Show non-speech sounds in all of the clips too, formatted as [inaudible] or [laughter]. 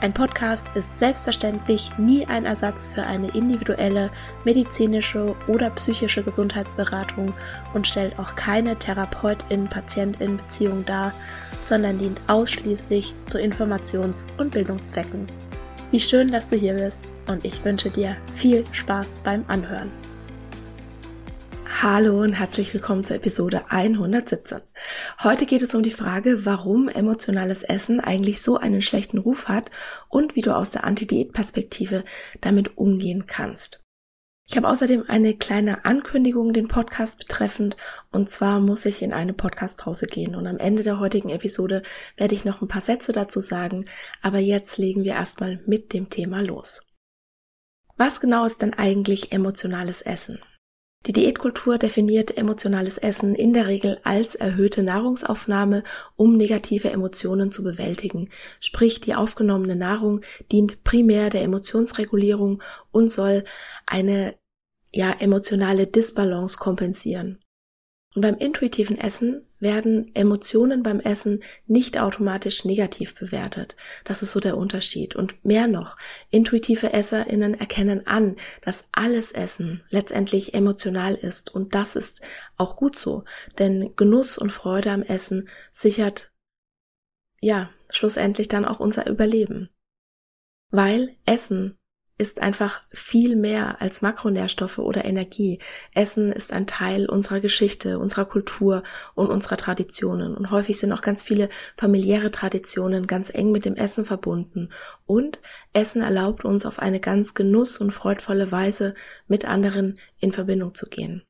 ein Podcast ist selbstverständlich nie ein Ersatz für eine individuelle medizinische oder psychische Gesundheitsberatung und stellt auch keine Therapeutin-Patientin-Beziehung dar, sondern dient ausschließlich zu Informations- und Bildungszwecken. Wie schön, dass du hier bist und ich wünsche dir viel Spaß beim Anhören. Hallo und herzlich willkommen zur Episode 117. Heute geht es um die Frage, warum emotionales Essen eigentlich so einen schlechten Ruf hat und wie du aus der Anti-Diät-Perspektive damit umgehen kannst. Ich habe außerdem eine kleine Ankündigung den Podcast betreffend und zwar muss ich in eine Podcastpause gehen und am Ende der heutigen Episode werde ich noch ein paar Sätze dazu sagen, aber jetzt legen wir erstmal mit dem Thema los. Was genau ist denn eigentlich emotionales Essen? Die Diätkultur definiert emotionales Essen in der Regel als erhöhte Nahrungsaufnahme, um negative Emotionen zu bewältigen. Sprich, die aufgenommene Nahrung dient primär der Emotionsregulierung und soll eine ja emotionale Disbalance kompensieren. Und beim intuitiven Essen werden Emotionen beim Essen nicht automatisch negativ bewertet. Das ist so der Unterschied. Und mehr noch, intuitive Esserinnen erkennen an, dass alles Essen letztendlich emotional ist. Und das ist auch gut so. Denn Genuss und Freude am Essen sichert, ja, schlussendlich dann auch unser Überleben. Weil Essen ist einfach viel mehr als Makronährstoffe oder Energie. Essen ist ein Teil unserer Geschichte, unserer Kultur und unserer Traditionen. Und häufig sind auch ganz viele familiäre Traditionen ganz eng mit dem Essen verbunden. Und Essen erlaubt uns auf eine ganz genuss- und freudvolle Weise mit anderen in Verbindung zu gehen.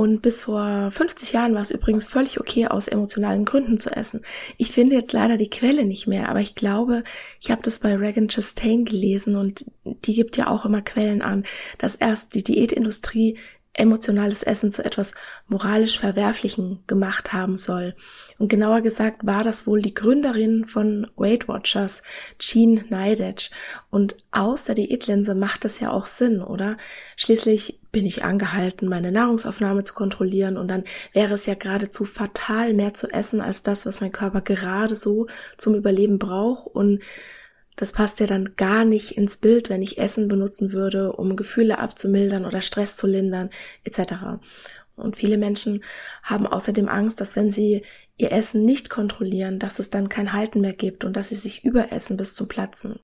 Und bis vor 50 Jahren war es übrigens völlig okay, aus emotionalen Gründen zu essen. Ich finde jetzt leider die Quelle nicht mehr, aber ich glaube, ich habe das bei Regan Chastain gelesen und die gibt ja auch immer Quellen an, dass erst die Diätindustrie emotionales Essen zu etwas moralisch Verwerflichen gemacht haben soll. Und genauer gesagt war das wohl die Gründerin von Weight Watchers, Jean Neidetsch. Und aus der Diätlinse macht das ja auch Sinn, oder? Schließlich bin ich angehalten, meine Nahrungsaufnahme zu kontrollieren und dann wäre es ja geradezu fatal, mehr zu essen als das, was mein Körper gerade so zum Überleben braucht und das passt ja dann gar nicht ins Bild, wenn ich Essen benutzen würde, um Gefühle abzumildern oder Stress zu lindern, etc. Und viele Menschen haben außerdem Angst, dass wenn sie ihr Essen nicht kontrollieren, dass es dann kein Halten mehr gibt und dass sie sich überessen bis zum Platzen.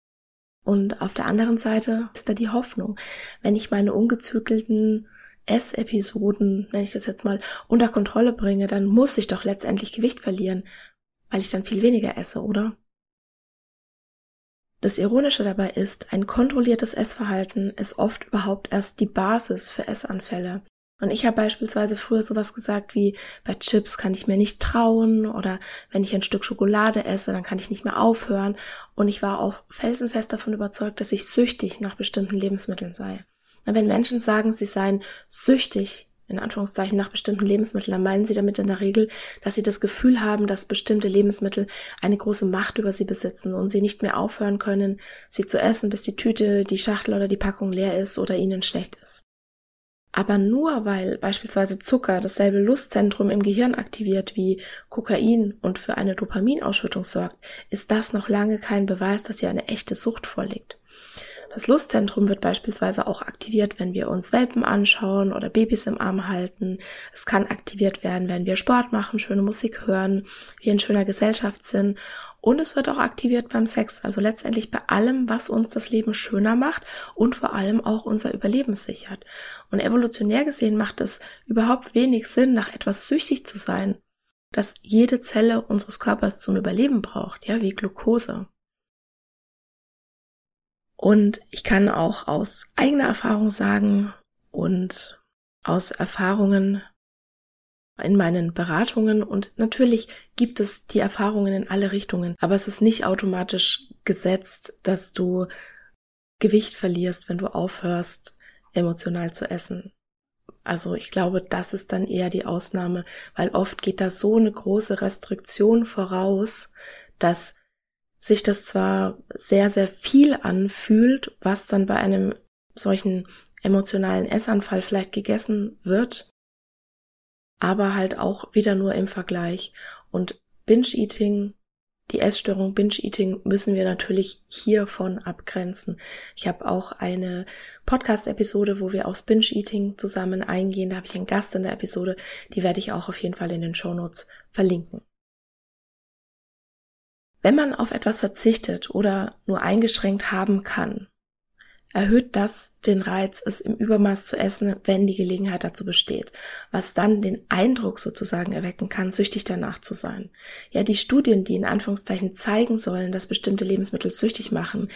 Und auf der anderen Seite ist da die Hoffnung, wenn ich meine ungezügelten Essepisoden, nenne ich das jetzt mal, unter Kontrolle bringe, dann muss ich doch letztendlich Gewicht verlieren, weil ich dann viel weniger esse, oder? Das Ironische dabei ist, ein kontrolliertes Essverhalten ist oft überhaupt erst die Basis für Essanfälle. Und ich habe beispielsweise früher sowas gesagt wie, bei Chips kann ich mir nicht trauen oder wenn ich ein Stück Schokolade esse, dann kann ich nicht mehr aufhören. Und ich war auch felsenfest davon überzeugt, dass ich süchtig nach bestimmten Lebensmitteln sei. Und wenn Menschen sagen, sie seien süchtig in Anführungszeichen nach bestimmten Lebensmitteln, dann meinen sie damit in der Regel, dass sie das Gefühl haben, dass bestimmte Lebensmittel eine große Macht über sie besitzen und sie nicht mehr aufhören können, sie zu essen, bis die Tüte, die Schachtel oder die Packung leer ist oder ihnen schlecht ist. Aber nur weil beispielsweise Zucker dasselbe Lustzentrum im Gehirn aktiviert wie Kokain und für eine Dopaminausschüttung sorgt, ist das noch lange kein Beweis, dass hier eine echte Sucht vorliegt. Das Lustzentrum wird beispielsweise auch aktiviert, wenn wir uns Welpen anschauen oder Babys im Arm halten. Es kann aktiviert werden, wenn wir Sport machen, schöne Musik hören, wir in schöner Gesellschaft sind. Und es wird auch aktiviert beim Sex, also letztendlich bei allem, was uns das Leben schöner macht und vor allem auch unser Überleben sichert. Und evolutionär gesehen macht es überhaupt wenig Sinn, nach etwas süchtig zu sein. das jede Zelle unseres Körpers zum Überleben braucht, ja, wie Glucose. Und ich kann auch aus eigener Erfahrung sagen und aus Erfahrungen in meinen Beratungen und natürlich gibt es die Erfahrungen in alle Richtungen, aber es ist nicht automatisch gesetzt, dass du Gewicht verlierst, wenn du aufhörst, emotional zu essen. Also ich glaube, das ist dann eher die Ausnahme, weil oft geht da so eine große Restriktion voraus, dass sich das zwar sehr, sehr viel anfühlt, was dann bei einem solchen emotionalen Essanfall vielleicht gegessen wird, aber halt auch wieder nur im Vergleich. Und Binge-Eating, die Essstörung Binge-Eating müssen wir natürlich hiervon abgrenzen. Ich habe auch eine Podcast-Episode, wo wir aufs Binge-Eating zusammen eingehen. Da habe ich einen Gast in der Episode, die werde ich auch auf jeden Fall in den Show Notes verlinken. Wenn man auf etwas verzichtet oder nur eingeschränkt haben kann, erhöht das den Reiz, es im Übermaß zu essen, wenn die Gelegenheit dazu besteht, was dann den Eindruck sozusagen erwecken kann, süchtig danach zu sein. Ja, die Studien, die in Anführungszeichen zeigen sollen, dass bestimmte Lebensmittel süchtig machen,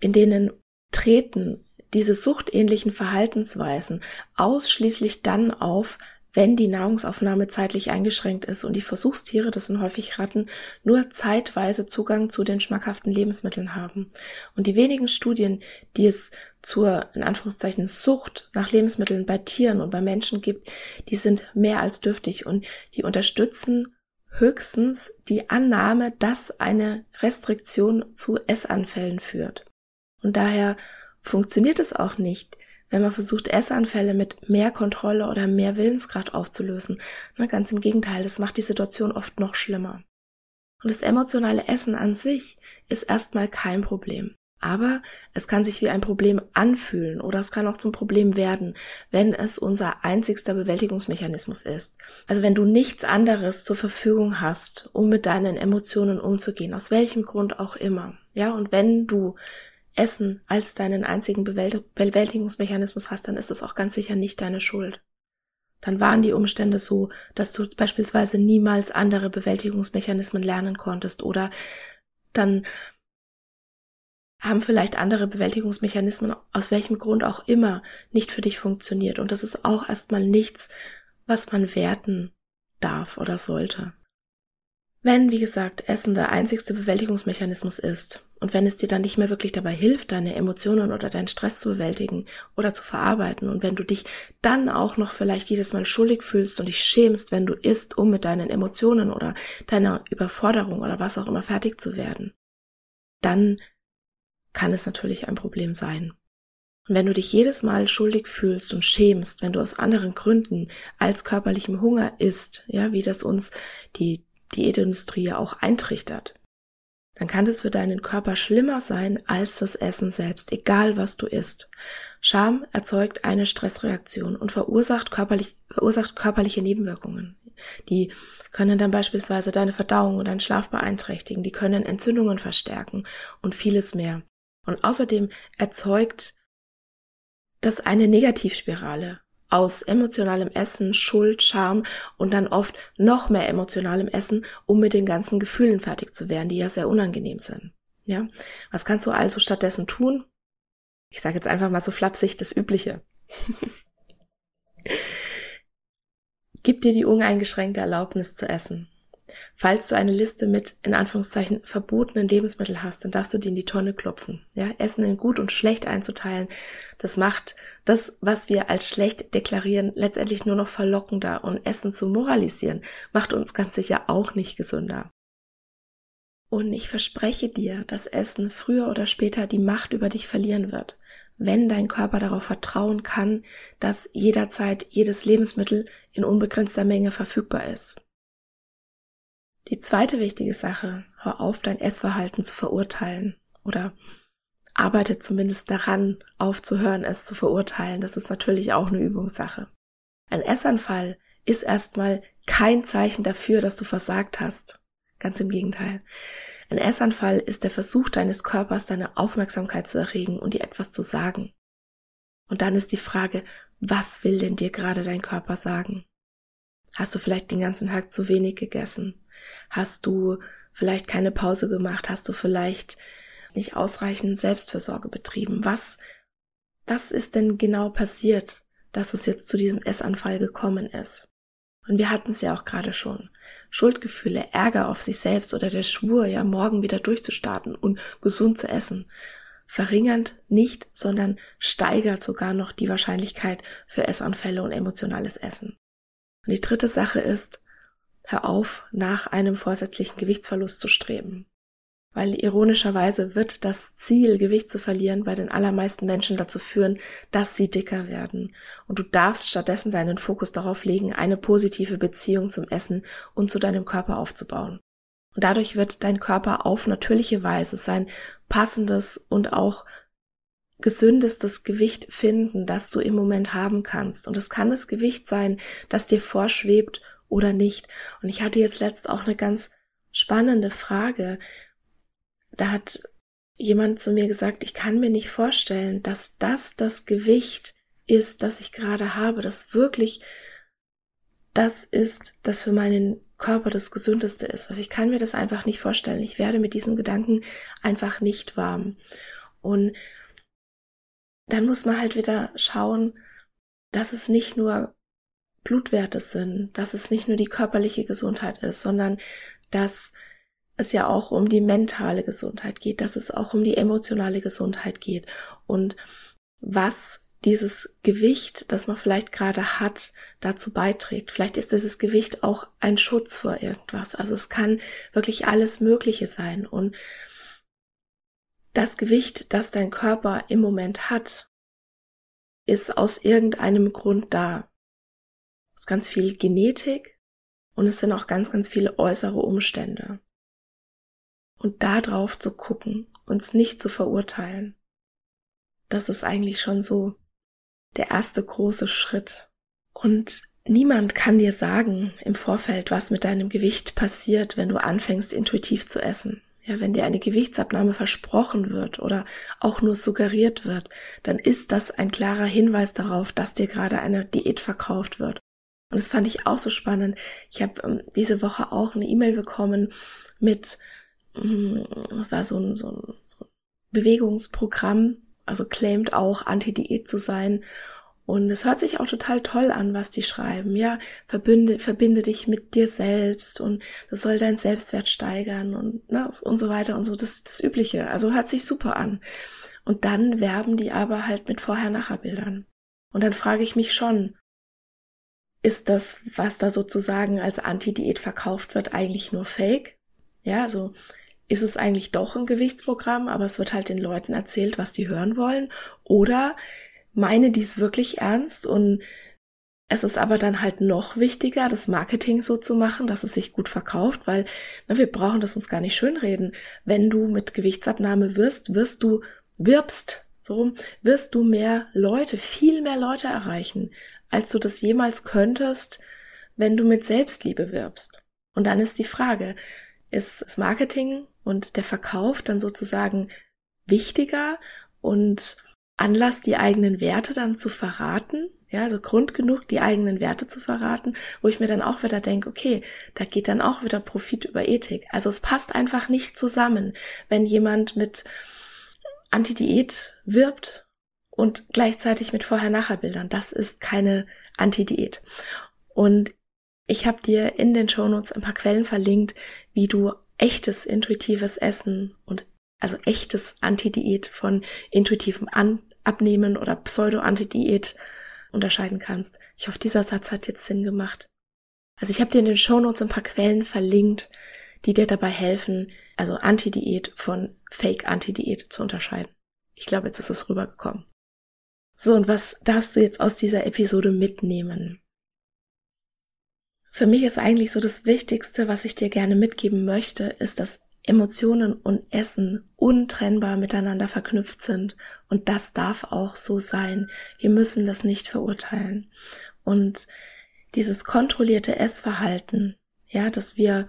in denen treten diese suchtähnlichen Verhaltensweisen ausschließlich dann auf, wenn die Nahrungsaufnahme zeitlich eingeschränkt ist und die Versuchstiere, das sind häufig Ratten, nur zeitweise Zugang zu den schmackhaften Lebensmitteln haben. Und die wenigen Studien, die es zur, in Anführungszeichen, Sucht nach Lebensmitteln bei Tieren und bei Menschen gibt, die sind mehr als dürftig und die unterstützen höchstens die Annahme, dass eine Restriktion zu Essanfällen führt. Und daher funktioniert es auch nicht, wenn man versucht, Essanfälle mit mehr Kontrolle oder mehr Willensgrad aufzulösen. Na, ganz im Gegenteil, das macht die Situation oft noch schlimmer. Und das emotionale Essen an sich ist erstmal kein Problem. Aber es kann sich wie ein Problem anfühlen oder es kann auch zum Problem werden, wenn es unser einzigster Bewältigungsmechanismus ist. Also wenn du nichts anderes zur Verfügung hast, um mit deinen Emotionen umzugehen, aus welchem Grund auch immer. Ja, und wenn du Essen als deinen einzigen Bewältigungsmechanismus hast, dann ist das auch ganz sicher nicht deine Schuld. Dann waren die Umstände so, dass du beispielsweise niemals andere Bewältigungsmechanismen lernen konntest oder dann haben vielleicht andere Bewältigungsmechanismen aus welchem Grund auch immer nicht für dich funktioniert. Und das ist auch erstmal nichts, was man werten darf oder sollte. Wenn, wie gesagt, Essen der einzigste Bewältigungsmechanismus ist und wenn es dir dann nicht mehr wirklich dabei hilft, deine Emotionen oder deinen Stress zu bewältigen oder zu verarbeiten und wenn du dich dann auch noch vielleicht jedes Mal schuldig fühlst und dich schämst, wenn du isst, um mit deinen Emotionen oder deiner Überforderung oder was auch immer fertig zu werden, dann kann es natürlich ein Problem sein. Und wenn du dich jedes Mal schuldig fühlst und schämst, wenn du aus anderen Gründen als körperlichem Hunger isst, ja, wie das uns die Diätindustrie ja auch eintrichtert, dann kann das für deinen Körper schlimmer sein als das Essen selbst, egal was du isst. Scham erzeugt eine Stressreaktion und verursacht, körperlich, verursacht körperliche Nebenwirkungen. Die können dann beispielsweise deine Verdauung und deinen Schlaf beeinträchtigen, die können Entzündungen verstärken und vieles mehr. Und außerdem erzeugt das eine Negativspirale aus emotionalem Essen, Schuld, Scham und dann oft noch mehr emotionalem Essen, um mit den ganzen Gefühlen fertig zu werden, die ja sehr unangenehm sind. Ja, was kannst du also stattdessen tun? Ich sage jetzt einfach mal so flapsig das Übliche. [laughs] Gib dir die uneingeschränkte Erlaubnis zu essen. Falls du eine Liste mit, in Anführungszeichen, verbotenen Lebensmitteln hast, dann darfst du die in die Tonne klopfen. Ja, Essen in gut und schlecht einzuteilen, das macht das, was wir als schlecht deklarieren, letztendlich nur noch verlockender und Essen zu moralisieren, macht uns ganz sicher auch nicht gesünder. Und ich verspreche dir, dass Essen früher oder später die Macht über dich verlieren wird, wenn dein Körper darauf vertrauen kann, dass jederzeit jedes Lebensmittel in unbegrenzter Menge verfügbar ist. Die zweite wichtige Sache, hör auf, dein Essverhalten zu verurteilen oder arbeite zumindest daran, aufzuhören, es zu verurteilen. Das ist natürlich auch eine Übungssache. Ein Essanfall ist erstmal kein Zeichen dafür, dass du versagt hast. Ganz im Gegenteil. Ein Essanfall ist der Versuch deines Körpers, deine Aufmerksamkeit zu erregen und dir etwas zu sagen. Und dann ist die Frage, was will denn dir gerade dein Körper sagen? Hast du vielleicht den ganzen Tag zu wenig gegessen? Hast du vielleicht keine Pause gemacht? Hast du vielleicht nicht ausreichend Selbstfürsorge betrieben? Was, was ist denn genau passiert, dass es jetzt zu diesem Essanfall gekommen ist? Und wir hatten es ja auch gerade schon. Schuldgefühle, Ärger auf sich selbst oder der Schwur, ja morgen wieder durchzustarten und gesund zu essen, verringernd nicht, sondern steigert sogar noch die Wahrscheinlichkeit für Essanfälle und emotionales Essen. Und die dritte Sache ist, hör auf, nach einem vorsätzlichen Gewichtsverlust zu streben. Weil ironischerweise wird das Ziel, Gewicht zu verlieren, bei den allermeisten Menschen dazu führen, dass sie dicker werden. Und du darfst stattdessen deinen Fokus darauf legen, eine positive Beziehung zum Essen und zu deinem Körper aufzubauen. Und dadurch wird dein Körper auf natürliche Weise sein passendes und auch gesündestes Gewicht finden, das du im Moment haben kannst. Und es kann das Gewicht sein, das dir vorschwebt oder nicht. Und ich hatte jetzt letzt auch eine ganz spannende Frage. Da hat jemand zu mir gesagt, ich kann mir nicht vorstellen, dass das das Gewicht ist, das ich gerade habe, das wirklich das ist, das für meinen Körper das Gesündeste ist. Also ich kann mir das einfach nicht vorstellen. Ich werde mit diesem Gedanken einfach nicht warm. Und dann muss man halt wieder schauen, dass es nicht nur Blutwerte sind, dass es nicht nur die körperliche Gesundheit ist, sondern dass es ja auch um die mentale Gesundheit geht, dass es auch um die emotionale Gesundheit geht und was dieses Gewicht, das man vielleicht gerade hat, dazu beiträgt. Vielleicht ist dieses Gewicht auch ein Schutz vor irgendwas. Also es kann wirklich alles Mögliche sein. Und das Gewicht, das dein Körper im Moment hat, ist aus irgendeinem Grund da. Ist ganz viel Genetik und es sind auch ganz, ganz viele äußere Umstände. Und da drauf zu gucken, uns nicht zu verurteilen, das ist eigentlich schon so der erste große Schritt. Und niemand kann dir sagen im Vorfeld, was mit deinem Gewicht passiert, wenn du anfängst, intuitiv zu essen. Ja, wenn dir eine Gewichtsabnahme versprochen wird oder auch nur suggeriert wird, dann ist das ein klarer Hinweis darauf, dass dir gerade eine Diät verkauft wird. Und das fand ich auch so spannend. Ich habe ähm, diese Woche auch eine E-Mail bekommen mit, ähm, was war so ein, so ein, so ein Bewegungsprogramm, also claimt auch Anti-Diät zu sein. Und es hört sich auch total toll an, was die schreiben. Ja, verbinde, verbinde dich mit dir selbst und das soll dein Selbstwert steigern und, ne, und so weiter und so. Das, das Übliche. Also hört sich super an. Und dann werben die aber halt mit Vorher-Nachher-Bildern. Und dann frage ich mich schon, ist das, was da sozusagen als Anti-Diät verkauft wird, eigentlich nur Fake? Ja, also ist es eigentlich doch ein Gewichtsprogramm, aber es wird halt den Leuten erzählt, was die hören wollen. Oder meine dies wirklich ernst und es ist aber dann halt noch wichtiger, das Marketing so zu machen, dass es sich gut verkauft, weil ne, wir brauchen das uns gar nicht schönreden. Wenn du mit Gewichtsabnahme wirst, wirst du, wirbst, so wirst du mehr Leute, viel mehr Leute erreichen, als du das jemals könntest, wenn du mit Selbstliebe wirbst. Und dann ist die Frage, ist das Marketing und der Verkauf dann sozusagen wichtiger und Anlass, die eigenen Werte dann zu verraten, ja, also Grund genug, die eigenen Werte zu verraten, wo ich mir dann auch wieder denke, okay, da geht dann auch wieder Profit über Ethik. Also es passt einfach nicht zusammen, wenn jemand mit Anti-Diät wirbt und gleichzeitig mit Vorher-Nachher-Bildern. Das ist keine Anti-Diät. Und ich habe dir in den Shownotes ein paar Quellen verlinkt, wie du echtes intuitives Essen und also echtes Anti-Diät von intuitivem An Abnehmen oder Pseudo-Anti-Diät unterscheiden kannst. Ich hoffe, dieser Satz hat jetzt Sinn gemacht. Also ich habe dir in den Shownotes ein paar Quellen verlinkt, die dir dabei helfen, also Anti-Diät von Fake-Anti-Diät zu unterscheiden. Ich glaube, jetzt ist es rübergekommen. So, und was darfst du jetzt aus dieser Episode mitnehmen? Für mich ist eigentlich so das Wichtigste, was ich dir gerne mitgeben möchte, ist, dass Emotionen und Essen untrennbar miteinander verknüpft sind. Und das darf auch so sein. Wir müssen das nicht verurteilen. Und dieses kontrollierte Essverhalten, ja, dass wir,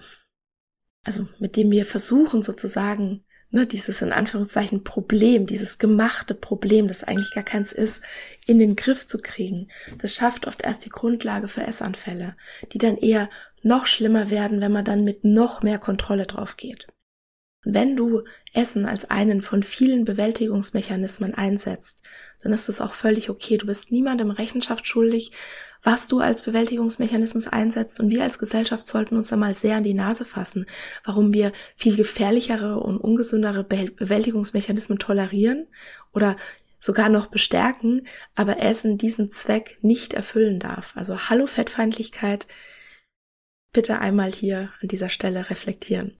also mit dem wir versuchen sozusagen ne, dieses in Anführungszeichen Problem, dieses gemachte Problem, das eigentlich gar keins ist, in den Griff zu kriegen. Das schafft oft erst die Grundlage für Essanfälle, die dann eher noch schlimmer werden, wenn man dann mit noch mehr Kontrolle drauf geht. Wenn du Essen als einen von vielen Bewältigungsmechanismen einsetzt, dann ist das auch völlig okay. Du bist niemandem Rechenschaft schuldig, was du als Bewältigungsmechanismus einsetzt. Und wir als Gesellschaft sollten uns da mal sehr an die Nase fassen, warum wir viel gefährlichere und ungesündere Bewältigungsmechanismen tolerieren oder sogar noch bestärken, aber Essen diesen Zweck nicht erfüllen darf. Also Hallo Fettfeindlichkeit, bitte einmal hier an dieser Stelle reflektieren.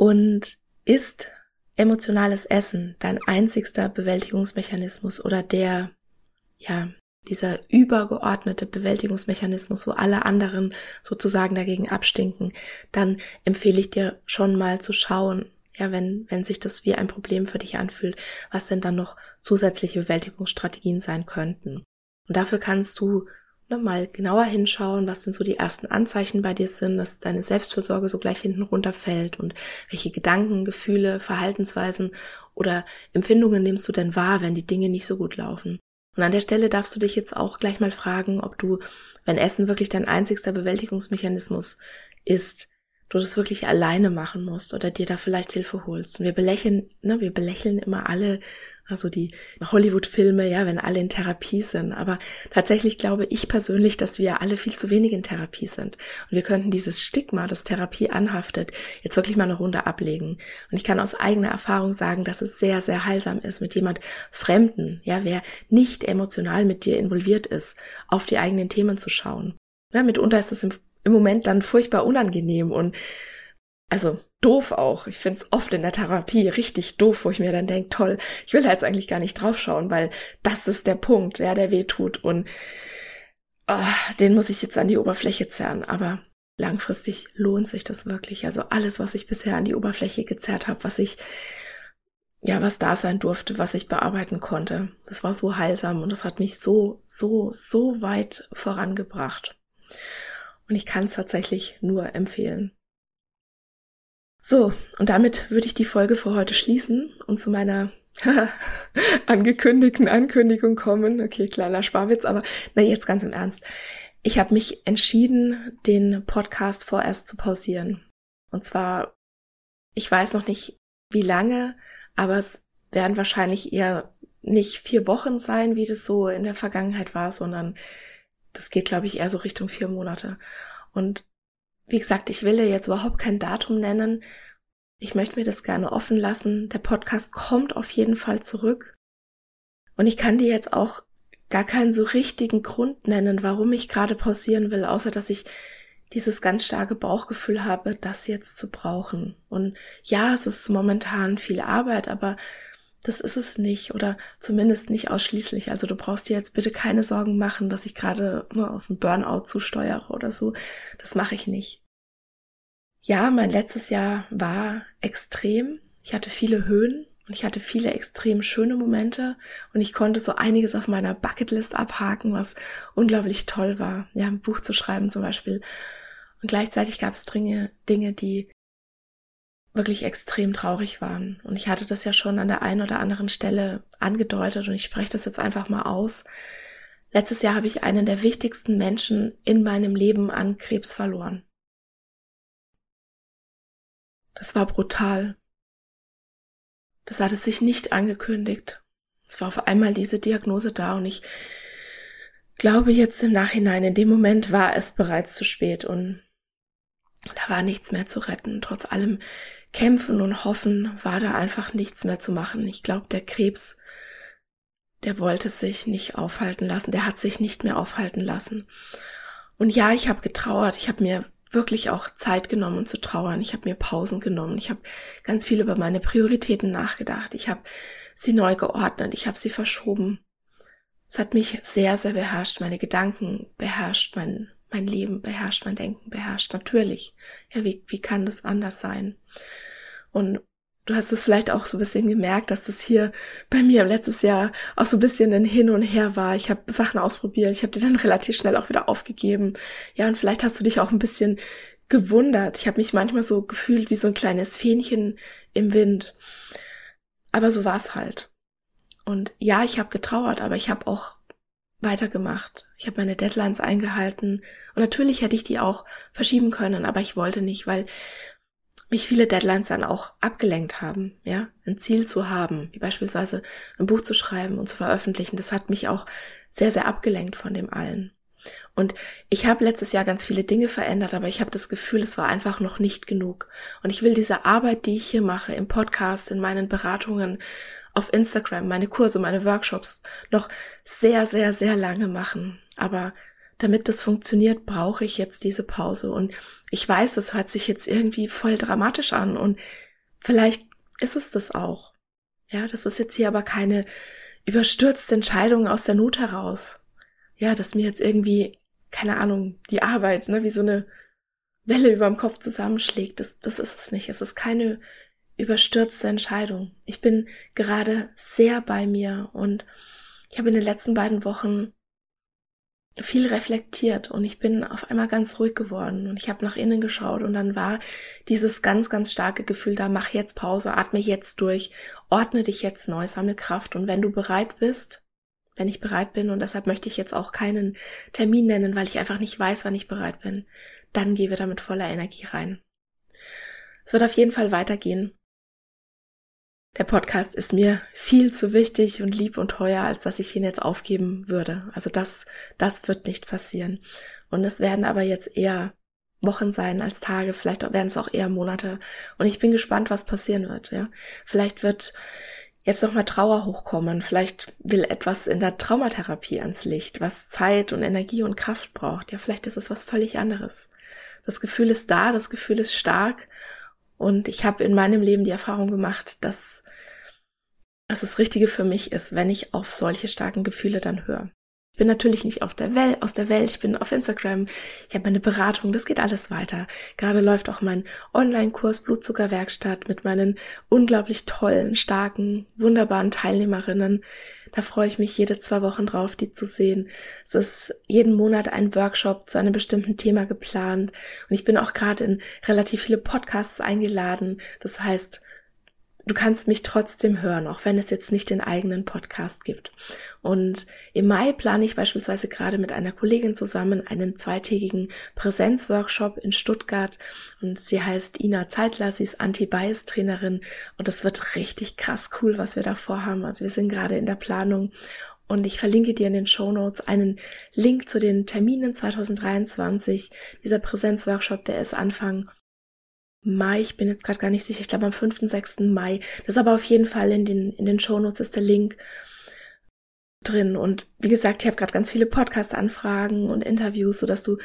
Und ist emotionales Essen dein einzigster Bewältigungsmechanismus oder der, ja, dieser übergeordnete Bewältigungsmechanismus, wo alle anderen sozusagen dagegen abstinken, dann empfehle ich dir schon mal zu schauen, ja, wenn, wenn sich das wie ein Problem für dich anfühlt, was denn dann noch zusätzliche Bewältigungsstrategien sein könnten. Und dafür kannst du mal genauer hinschauen, was denn so die ersten Anzeichen bei dir sind, dass deine Selbstfürsorge so gleich hinten runterfällt und welche Gedanken, Gefühle, Verhaltensweisen oder Empfindungen nimmst du denn wahr, wenn die Dinge nicht so gut laufen. Und an der Stelle darfst du dich jetzt auch gleich mal fragen, ob du, wenn Essen wirklich dein einzigster Bewältigungsmechanismus ist, du das wirklich alleine machen musst oder dir da vielleicht Hilfe holst. Und wir belächeln, ne, wir belächeln immer alle also die Hollywood-Filme, ja, wenn alle in Therapie sind. Aber tatsächlich glaube ich persönlich, dass wir alle viel zu wenig in Therapie sind. Und wir könnten dieses Stigma, das Therapie anhaftet, jetzt wirklich mal eine Runde ablegen. Und ich kann aus eigener Erfahrung sagen, dass es sehr, sehr heilsam ist, mit jemand Fremden, ja, wer nicht emotional mit dir involviert ist, auf die eigenen Themen zu schauen. Ja, mitunter ist es im, im Moment dann furchtbar unangenehm und also doof auch. Ich find's oft in der Therapie richtig doof, wo ich mir dann denk, toll, ich will jetzt eigentlich gar nicht draufschauen, weil das ist der Punkt, ja, der weh tut und oh, den muss ich jetzt an die Oberfläche zerren. Aber langfristig lohnt sich das wirklich. Also alles, was ich bisher an die Oberfläche gezerrt habe, was ich ja, was da sein durfte, was ich bearbeiten konnte. Das war so heilsam und das hat mich so, so, so weit vorangebracht. Und ich kann es tatsächlich nur empfehlen. So, und damit würde ich die Folge für heute schließen und zu meiner [laughs] angekündigten Ankündigung kommen. Okay, kleiner Sparwitz, aber na jetzt ganz im Ernst. Ich habe mich entschieden, den Podcast vorerst zu pausieren. Und zwar, ich weiß noch nicht, wie lange, aber es werden wahrscheinlich eher nicht vier Wochen sein, wie das so in der Vergangenheit war, sondern das geht, glaube ich, eher so Richtung vier Monate. Und wie gesagt, ich will ja jetzt überhaupt kein Datum nennen. Ich möchte mir das gerne offen lassen. Der Podcast kommt auf jeden Fall zurück. Und ich kann dir jetzt auch gar keinen so richtigen Grund nennen, warum ich gerade pausieren will, außer dass ich dieses ganz starke Bauchgefühl habe, das jetzt zu brauchen. Und ja, es ist momentan viel Arbeit, aber das ist es nicht oder zumindest nicht ausschließlich. Also du brauchst dir jetzt bitte keine Sorgen machen, dass ich gerade auf einen Burnout zusteuere oder so. Das mache ich nicht. Ja, mein letztes Jahr war extrem. Ich hatte viele Höhen und ich hatte viele extrem schöne Momente und ich konnte so einiges auf meiner Bucketlist abhaken, was unglaublich toll war. Ja, ein Buch zu schreiben zum Beispiel. Und gleichzeitig gab es Dinge, die wirklich extrem traurig waren. Und ich hatte das ja schon an der einen oder anderen Stelle angedeutet und ich spreche das jetzt einfach mal aus. Letztes Jahr habe ich einen der wichtigsten Menschen in meinem Leben an Krebs verloren. Das war brutal. Das hatte sich nicht angekündigt. Es war auf einmal diese Diagnose da und ich glaube jetzt im Nachhinein, in dem Moment war es bereits zu spät und da war nichts mehr zu retten. Trotz allem Kämpfen und Hoffen war da einfach nichts mehr zu machen. Ich glaube, der Krebs, der wollte sich nicht aufhalten lassen, der hat sich nicht mehr aufhalten lassen. Und ja, ich habe getrauert, ich habe mir wirklich auch Zeit genommen, um zu trauern. Ich habe mir Pausen genommen. Ich habe ganz viel über meine Prioritäten nachgedacht. Ich habe sie neu geordnet. Ich habe sie verschoben. Es hat mich sehr, sehr beherrscht. Meine Gedanken beherrscht, mein, mein Leben beherrscht, mein Denken beherrscht. Natürlich. Ja, wie, wie kann das anders sein? Und du hast es vielleicht auch so ein bisschen gemerkt, dass das hier bei mir im letztes Jahr auch so ein bisschen ein Hin und Her war. Ich habe Sachen ausprobiert, ich habe die dann [laughs] relativ schnell auch wieder aufgegeben. Ja, und vielleicht hast du dich auch ein bisschen gewundert. Ich habe mich manchmal so gefühlt wie so ein kleines Fähnchen im Wind. Aber so war's halt. Und ja, ich habe getrauert, aber ich habe auch weitergemacht. Ich habe meine Deadlines eingehalten und natürlich hätte ich die auch verschieben können, aber ich wollte nicht, weil mich viele Deadlines dann auch abgelenkt haben, ja, ein Ziel zu haben, wie beispielsweise ein Buch zu schreiben und zu veröffentlichen. Das hat mich auch sehr, sehr abgelenkt von dem allen. Und ich habe letztes Jahr ganz viele Dinge verändert, aber ich habe das Gefühl, es war einfach noch nicht genug. Und ich will diese Arbeit, die ich hier mache, im Podcast, in meinen Beratungen, auf Instagram, meine Kurse, meine Workshops noch sehr, sehr, sehr lange machen. Aber damit das funktioniert, brauche ich jetzt diese Pause. Und ich weiß, das hört sich jetzt irgendwie voll dramatisch an und vielleicht ist es das auch. Ja, das ist jetzt hier aber keine überstürzte Entscheidung aus der Not heraus. Ja, dass mir jetzt irgendwie, keine Ahnung, die Arbeit, ne, wie so eine Welle über dem Kopf zusammenschlägt. Das, das ist es nicht. Es ist keine überstürzte Entscheidung. Ich bin gerade sehr bei mir und ich habe in den letzten beiden Wochen viel reflektiert und ich bin auf einmal ganz ruhig geworden und ich habe nach innen geschaut und dann war dieses ganz, ganz starke Gefühl da, mach jetzt Pause, atme jetzt durch, ordne dich jetzt neu, sammle Kraft und wenn du bereit bist, wenn ich bereit bin und deshalb möchte ich jetzt auch keinen Termin nennen, weil ich einfach nicht weiß, wann ich bereit bin, dann gehen wir da mit voller Energie rein. Es wird auf jeden Fall weitergehen der Podcast ist mir viel zu wichtig und lieb und teuer, als dass ich ihn jetzt aufgeben würde. Also das, das wird nicht passieren. Und es werden aber jetzt eher Wochen sein als Tage, vielleicht werden es auch eher Monate. Und ich bin gespannt, was passieren wird, ja. Vielleicht wird jetzt nochmal Trauer hochkommen. Vielleicht will etwas in der Traumatherapie ans Licht, was Zeit und Energie und Kraft braucht. Ja, vielleicht ist es was völlig anderes. Das Gefühl ist da, das Gefühl ist stark und ich habe in meinem Leben die Erfahrung gemacht, dass, dass das Richtige für mich ist, wenn ich auf solche starken Gefühle dann höre. Ich bin natürlich nicht auf der Welt, aus der Welt, ich bin auf Instagram, ich habe meine Beratung, das geht alles weiter. Gerade läuft auch mein Online-Kurs Blutzuckerwerkstatt mit meinen unglaublich tollen, starken, wunderbaren Teilnehmerinnen. Da freue ich mich jede zwei Wochen drauf, die zu sehen. Es ist jeden Monat ein Workshop zu einem bestimmten Thema geplant. Und ich bin auch gerade in relativ viele Podcasts eingeladen. Das heißt, du kannst mich trotzdem hören, auch wenn es jetzt nicht den eigenen Podcast gibt. Und im Mai plane ich beispielsweise gerade mit einer Kollegin zusammen einen zweitägigen Präsenzworkshop in Stuttgart und sie heißt Ina Zeitler, sie ist Anti-Bias-Trainerin und das wird richtig krass cool, was wir da vorhaben. Also wir sind gerade in der Planung und ich verlinke dir in den Show Notes einen Link zu den Terminen 2023. Dieser Präsenzworkshop, der ist Anfang Mai, ich bin jetzt gerade gar nicht sicher, ich glaube am 5., 6. Mai. Das ist aber auf jeden Fall in den, in den Shownotes ist der Link drin. Und wie gesagt, ich habe gerade ganz viele Podcast-Anfragen und Interviews, sodass du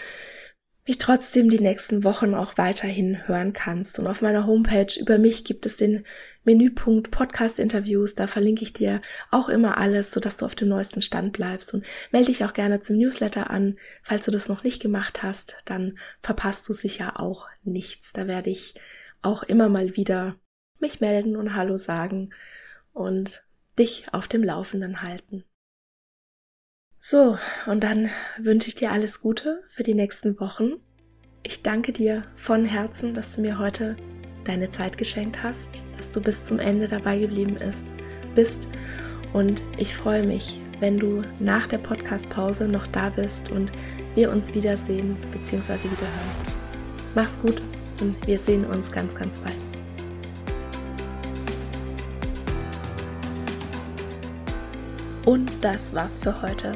mich trotzdem die nächsten Wochen auch weiterhin hören kannst. Und auf meiner Homepage über mich gibt es den Menüpunkt Podcast-Interviews. Da verlinke ich dir auch immer alles, sodass du auf dem neuesten Stand bleibst. Und melde dich auch gerne zum Newsletter an. Falls du das noch nicht gemacht hast, dann verpasst du sicher auch nichts. Da werde ich auch immer mal wieder mich melden und Hallo sagen und dich auf dem Laufenden halten. So, und dann wünsche ich dir alles Gute für die nächsten Wochen. Ich danke dir von Herzen, dass du mir heute deine Zeit geschenkt hast, dass du bis zum Ende dabei geblieben ist, bist. Und ich freue mich, wenn du nach der Podcast-Pause noch da bist und wir uns wiedersehen bzw. wiederhören. Mach's gut und wir sehen uns ganz, ganz bald. Und das war's für heute.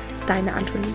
deine Antonie.